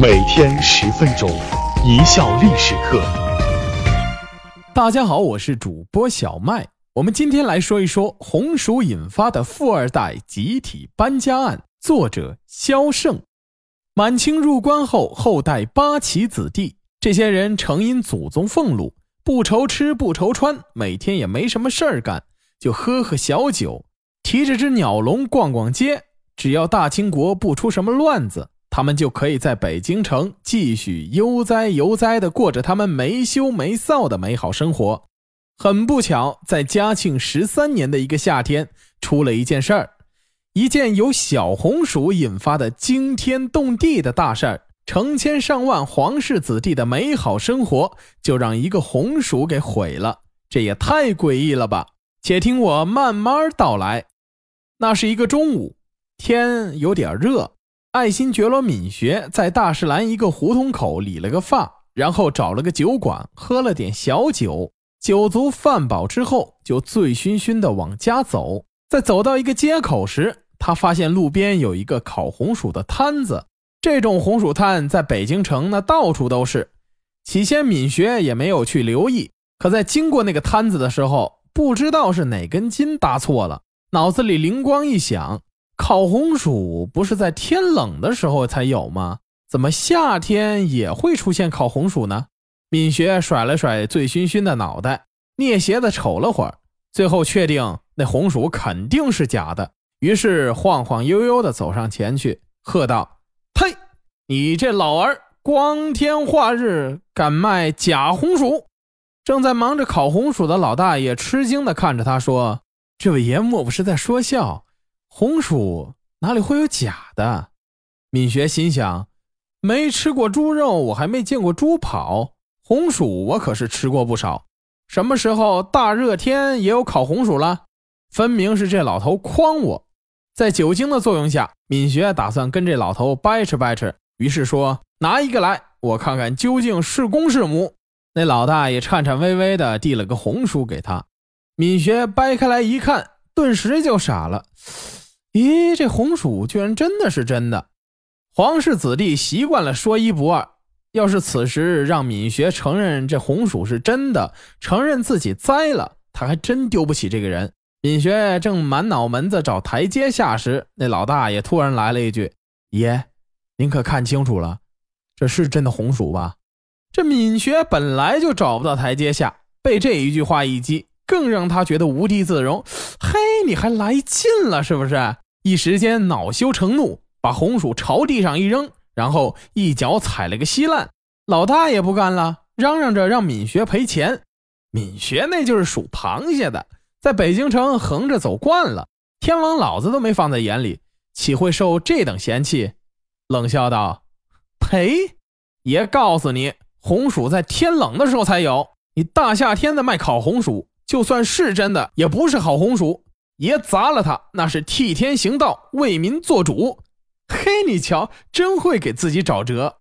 每天十分钟，一笑历史课。大家好，我是主播小麦。我们今天来说一说红薯引发的富二代集体搬家案。作者萧胜。满清入关后，后代八旗子弟，这些人承因祖宗俸禄，不愁吃不愁穿，每天也没什么事儿干，就喝喝小酒，提着只鸟笼逛逛街。只要大清国不出什么乱子。他们就可以在北京城继续悠哉悠哉地过着他们没羞没臊的美好生活。很不巧，在嘉庆十三年的一个夏天，出了一件事儿，一件由小红薯引发的惊天动地的大事儿。成千上万皇室子弟的美好生活，就让一个红薯给毁了。这也太诡异了吧！且听我慢慢道来。那是一个中午，天有点热。爱新觉罗敏学在大石栏一个胡同口理了个发，然后找了个酒馆喝了点小酒，酒足饭饱之后就醉醺醺的往家走。在走到一个街口时，他发现路边有一个烤红薯的摊子。这种红薯摊在北京城那到处都是。起先敏学也没有去留意，可在经过那个摊子的时候，不知道是哪根筋搭错了，脑子里灵光一响。烤红薯不是在天冷的时候才有吗？怎么夏天也会出现烤红薯呢？敏学甩了甩醉醺醺的脑袋，蹑邪的瞅了会儿，最后确定那红薯肯定是假的，于是晃晃悠悠的走上前去，喝道：“呸！你这老儿光天化日敢卖假红薯！”正在忙着烤红薯的老大爷吃惊的看着他说：“这位爷莫不是在说笑？”红薯哪里会有假的？敏学心想：没吃过猪肉，我还没见过猪跑。红薯我可是吃过不少。什么时候大热天也有烤红薯了？分明是这老头诓我。在酒精的作用下，敏学打算跟这老头掰扯掰扯，于是说：“拿一个来，我看看究竟是公是母。”那老大爷颤颤巍巍地递了个红薯给他。敏学掰开来一看，顿时就傻了。咦，这红薯居然真的是真的！皇室子弟习惯了说一不二，要是此时让敏学承认这红薯是真的，承认自己栽了，他还真丢不起这个人。敏学正满脑门子找台阶下时，那老大爷突然来了一句：“爷，您可看清楚了，这是真的红薯吧？”这敏学本来就找不到台阶下，被这一句话一击。更让他觉得无地自容。嘿，你还来劲了是不是？一时间恼羞成怒，把红薯朝地上一扔，然后一脚踩了个稀烂。老大爷不干了，嚷嚷着让敏学赔钱。敏学那就是属螃蟹的，在北京城横着走惯了，天王老子都没放在眼里，岂会受这等嫌弃？冷笑道：“赔？爷告诉你，红薯在天冷的时候才有。你大夏天的卖烤红薯。”就算是真的，也不是好红薯。爷砸了他，那是替天行道，为民做主。嘿，你瞧，真会给自己找辙。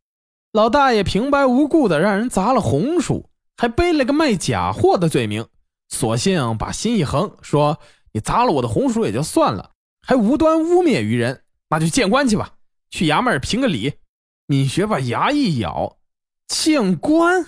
老大爷平白无故的让人砸了红薯，还背了个卖假货的罪名，索性把心一横，说：“你砸了我的红薯也就算了，还无端污蔑于人，那就见官去吧，去衙门评个理。”敏学把牙一咬，见官。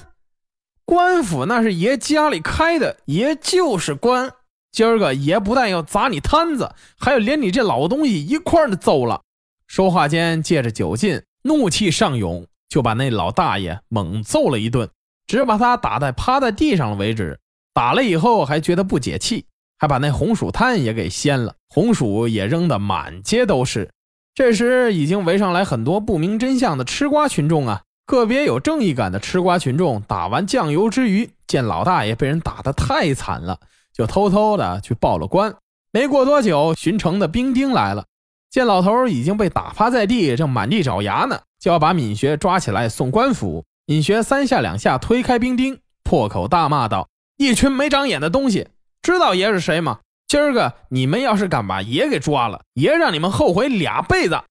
官府那是爷家里开的，爷就是官。今儿个爷不但要砸你摊子，还要连你这老东西一块儿的揍了。说话间，借着酒劲，怒气上涌，就把那老大爷猛揍了一顿，只把他打在趴在地上了为止。打了以后还觉得不解气，还把那红薯摊也给掀了，红薯也扔得满街都是。这时已经围上来很多不明真相的吃瓜群众啊。个别有正义感的吃瓜群众打完酱油之余，见老大爷被人打得太惨了，就偷偷的去报了官。没过多久，巡城的兵丁来了，见老头已经被打趴在地，正满地找牙呢，就要把闵学抓起来送官府。闵学三下两下推开兵丁，破口大骂道：“一群没长眼的东西，知道爷是谁吗？今儿个你们要是敢把爷给抓了，爷让你们后悔俩辈子。”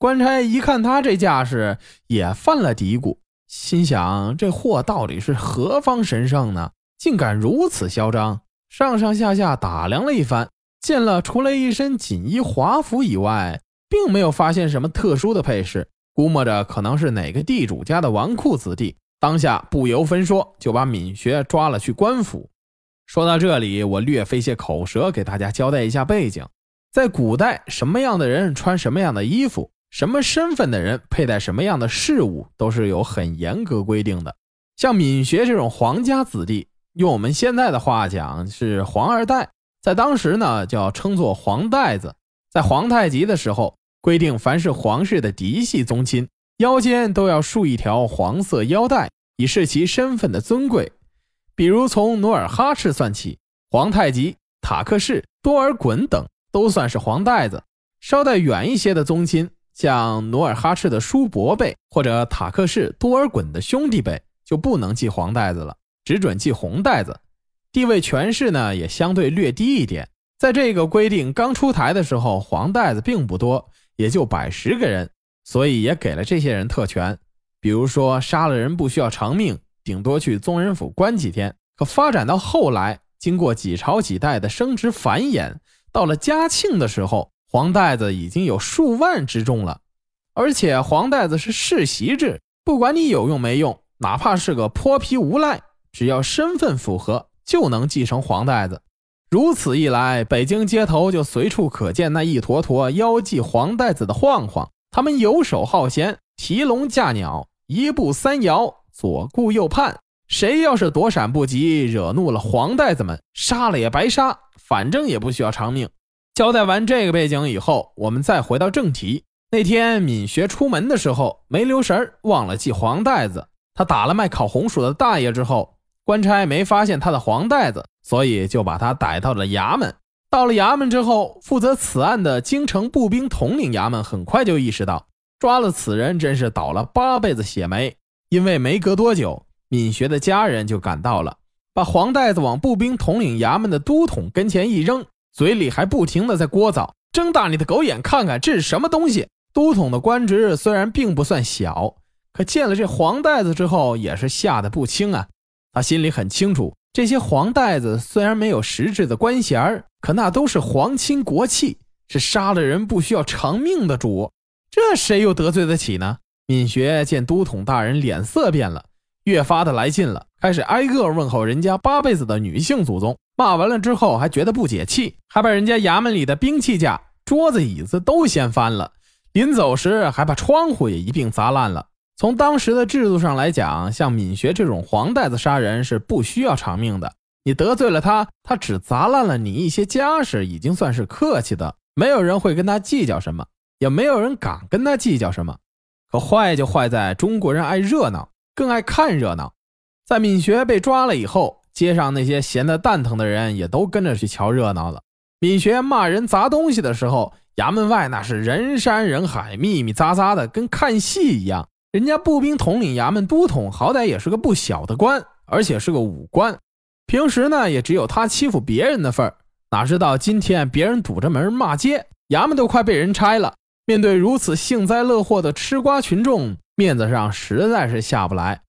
官差一看他这架势，也犯了嘀咕，心想：这货到底是何方神圣呢？竟敢如此嚣张！上上下下打量了一番，见了除了一身锦衣华服以外，并没有发现什么特殊的配饰。估摸着可能是哪个地主家的纨绔子弟。当下不由分说就把闵学抓了去官府。说到这里，我略费些口舌，给大家交代一下背景。在古代，什么样的人穿什么样的衣服，什么身份的人佩戴什么样的饰物，都是有很严格规定的。像闵学这种皇家子弟，用我们现在的话讲是皇二代，在当时呢叫称作皇带子。在皇太极的时候，规定凡是皇室的嫡系宗亲，腰间都要束一条黄色腰带，以示其身份的尊贵。比如从努尔哈赤算起，皇太极、塔克氏、多尔衮等都算是黄带子。稍带远一些的宗亲，像努尔哈赤的叔伯辈或者塔克氏、多尔衮的兄弟辈，就不能系黄带子了，只准系红带子。地位权势呢，也相对略低一点。在这个规定刚出台的时候，黄带子并不多，也就百十个人，所以也给了这些人特权，比如说杀了人不需要偿命。顶多去宗人府关几天，可发展到后来，经过几朝几代的生殖繁衍，到了嘉庆的时候，黄带子已经有数万之众了。而且黄带子是世袭制，不管你有用没用，哪怕是个泼皮无赖，只要身份符合，就能继承黄带子。如此一来，北京街头就随处可见那一坨坨腰系黄带子的晃晃，他们游手好闲，提笼架鸟，一步三摇。左顾右盼，谁要是躲闪不及，惹怒了黄带子们，杀了也白杀，反正也不需要偿命。交代完这个背景以后，我们再回到正题。那天敏学出门的时候没留神，忘了系黄带子。他打了卖烤红薯的大爷之后，官差没发现他的黄带子，所以就把他逮到了衙门。到了衙门之后，负责此案的京城步兵统领衙门很快就意识到，抓了此人真是倒了八辈子血霉。因为没隔多久，敏学的家人就赶到了，把黄袋子往步兵统领衙门的都统跟前一扔，嘴里还不停的在聒噪：“睁大你的狗眼看看，这是什么东西！”都统的官职虽然并不算小，可见了这黄袋子之后，也是吓得不轻啊。他心里很清楚，这些黄袋子虽然没有实质的官衔可那都是皇亲国戚，是杀了人不需要偿命的主，这谁又得罪得起呢？敏学见都统大人脸色变了，越发的来劲了，开始挨个问候人家八辈子的女性祖宗。骂完了之后，还觉得不解气，还把人家衙门里的兵器架、桌子、椅子都掀翻了。临走时，还把窗户也一并砸烂了。从当时的制度上来讲，像敏学这种黄带子杀人是不需要偿命的。你得罪了他，他只砸烂了你一些家事，已经算是客气的。没有人会跟他计较什么，也没有人敢跟他计较什么。可坏就坏在中国人爱热闹，更爱看热闹。在敏学被抓了以后，街上那些闲得蛋疼的人也都跟着去瞧热闹了。敏学骂人砸东西的时候，衙门外那是人山人海，密密匝匝的，跟看戏一样。人家步兵统领衙门都统，好歹也是个不小的官，而且是个武官，平时呢也只有他欺负别人的份儿。哪知道今天别人堵着门骂街，衙门都快被人拆了。面对如此幸灾乐祸的吃瓜群众，面子上实在是下不来。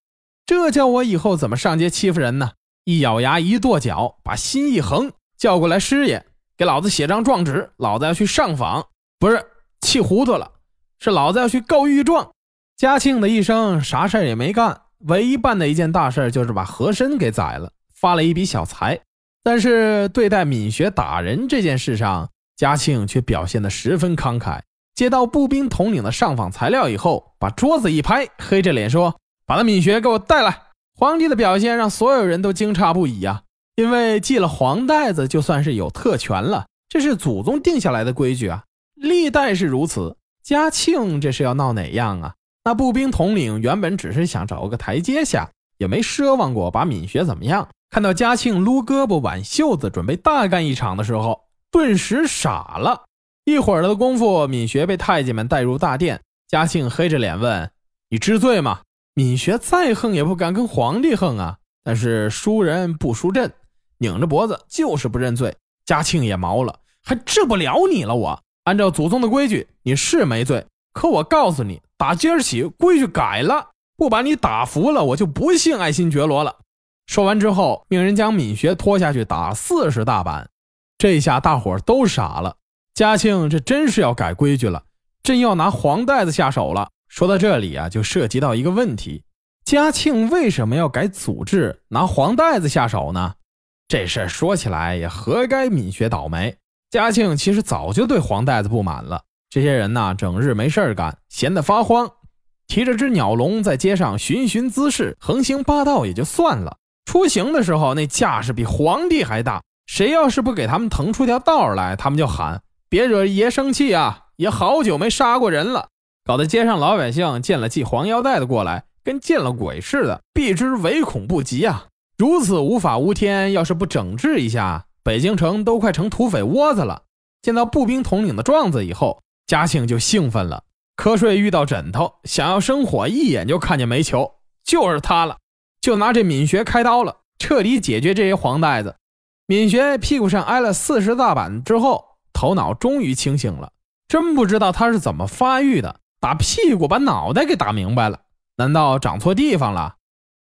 这叫我以后怎么上街欺负人呢？一咬牙，一跺脚，把心一横，叫过来师爷，给老子写张状纸，老子要去上访。不是气糊涂了，是老子要去告御状。嘉庆的一生啥事也没干，唯一办的一件大事就是把和珅给宰了，发了一笔小财。但是对待敏学打人这件事上，嘉庆却表现得十分慷慨。接到步兵统领的上访材料以后，把桌子一拍，黑着脸说：“把那敏学给我带来。”皇帝的表现让所有人都惊诧不已啊，因为系了黄带子就算是有特权了，这是祖宗定下来的规矩啊，历代是如此。嘉庆这是要闹哪样啊？那步兵统领原本只是想找个台阶下，也没奢望过把敏学怎么样。看到嘉庆撸胳膊挽袖子，准备大干一场的时候，顿时傻了。一会儿的功夫，敏学被太监们带入大殿。嘉庆黑着脸问：“你知罪吗？”敏学再横也不敢跟皇帝横啊，但是输人不输阵，拧着脖子就是不认罪。嘉庆也毛了，还治不了你了。我按照祖宗的规矩，你是没罪，可我告诉你，打今儿起规矩改了，不把你打服了，我就不姓爱新觉罗了。说完之后，命人将敏学拖下去打四十大板。这下大伙都傻了。嘉庆这真是要改规矩了，真要拿黄带子下手了。说到这里啊，就涉及到一个问题：嘉庆为什么要改祖制，拿黄袋子下手呢？这事儿说起来也活该敏学倒霉。嘉庆其实早就对黄袋子不满了，这些人呐，整日没事干，闲得发慌，提着只鸟笼在街上寻寻滋事，横行霸道也就算了，出行的时候那架势比皇帝还大，谁要是不给他们腾出条道来，他们就喊别惹爷生气啊！也好久没杀过人了。搞得街上老百姓见了系黄腰带的过来，跟见了鬼似的，避之唯恐不及啊！如此无法无天，要是不整治一下，北京城都快成土匪窝子了。见到步兵统领的状子以后，嘉庆就兴奋了。瞌睡遇到枕头，想要生火，一眼就看见煤球，就是他了，就拿这敏学开刀了，彻底解决这些黄袋子。敏学屁股上挨了四十大板之后，头脑终于清醒了，真不知道他是怎么发育的。打屁股把脑袋给打明白了，难道长错地方了？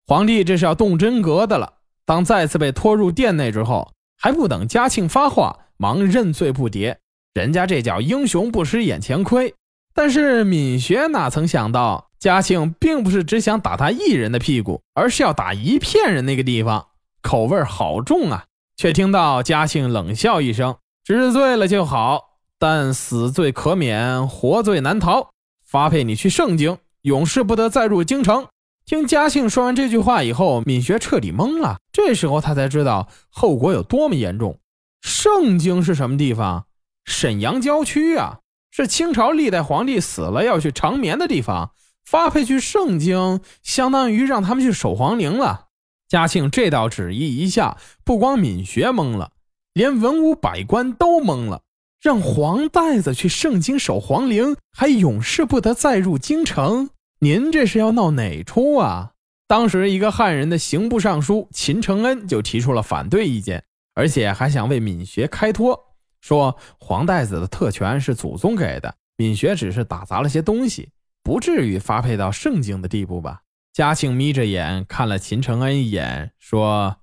皇帝这是要动真格的了。当再次被拖入殿内之后，还不等嘉庆发话，忙认罪不迭。人家这叫英雄不吃眼前亏。但是敏学哪曾想到，嘉庆并不是只想打他一人的屁股，而是要打一片人那个地方，口味好重啊！却听到嘉庆冷笑一声：“知罪了就好，但死罪可免，活罪难逃。”发配你去盛京，永世不得再入京城。听嘉庆说完这句话以后，敏学彻底懵了。这时候他才知道后果有多么严重。盛京是什么地方？沈阳郊区啊，是清朝历代皇帝死了要去长眠的地方。发配去盛京，相当于让他们去守皇陵了。嘉庆这道旨意一下，不光敏学懵了，连文武百官都懵了。让黄袋子去盛京守皇陵，还永世不得再入京城。您这是要闹哪出啊？当时一个汉人的刑部尚书秦承恩就提出了反对意见，而且还想为闵学开脱，说黄袋子的特权是祖宗给的，闵学只是打砸了些东西，不至于发配到盛京的地步吧？嘉庆眯着眼看了秦承恩一眼，说：“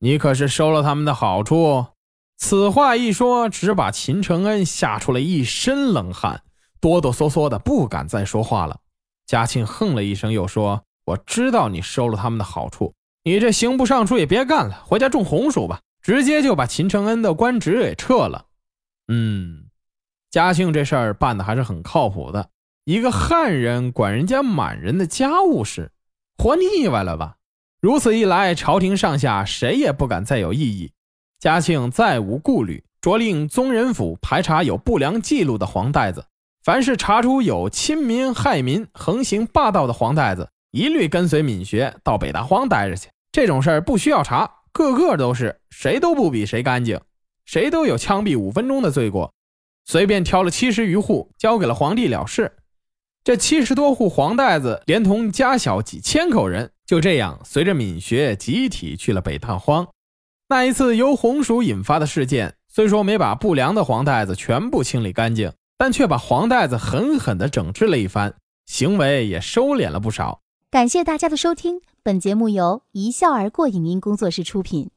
你可是收了他们的好处？”此话一说，只把秦承恩吓出了一身冷汗，哆哆嗦嗦的不敢再说话了。嘉庆哼了一声，又说：“我知道你收了他们的好处，你这刑部尚书也别干了，回家种红薯吧。”直接就把秦承恩的官职给撤了。嗯，嘉庆这事儿办的还是很靠谱的。一个汉人管人家满人的家务事，活腻歪了吧？如此一来，朝廷上下谁也不敢再有异议。嘉庆再无顾虑，着令宗人府排查有不良记录的黄袋子，凡是查出有亲民害民、横行霸道的黄袋子，一律跟随闵学到北大荒待着去。这种事儿不需要查，个个都是谁都不比谁干净，谁都有枪毙五分钟的罪过。随便挑了七十余户，交给了皇帝了事。这七十多户黄袋子，连同家小几千口人，就这样随着闵学集体去了北大荒。那一次由红薯引发的事件，虽说没把不良的黄袋子全部清理干净，但却把黄袋子狠狠地整治了一番，行为也收敛了不少。感谢大家的收听，本节目由一笑而过影音工作室出品。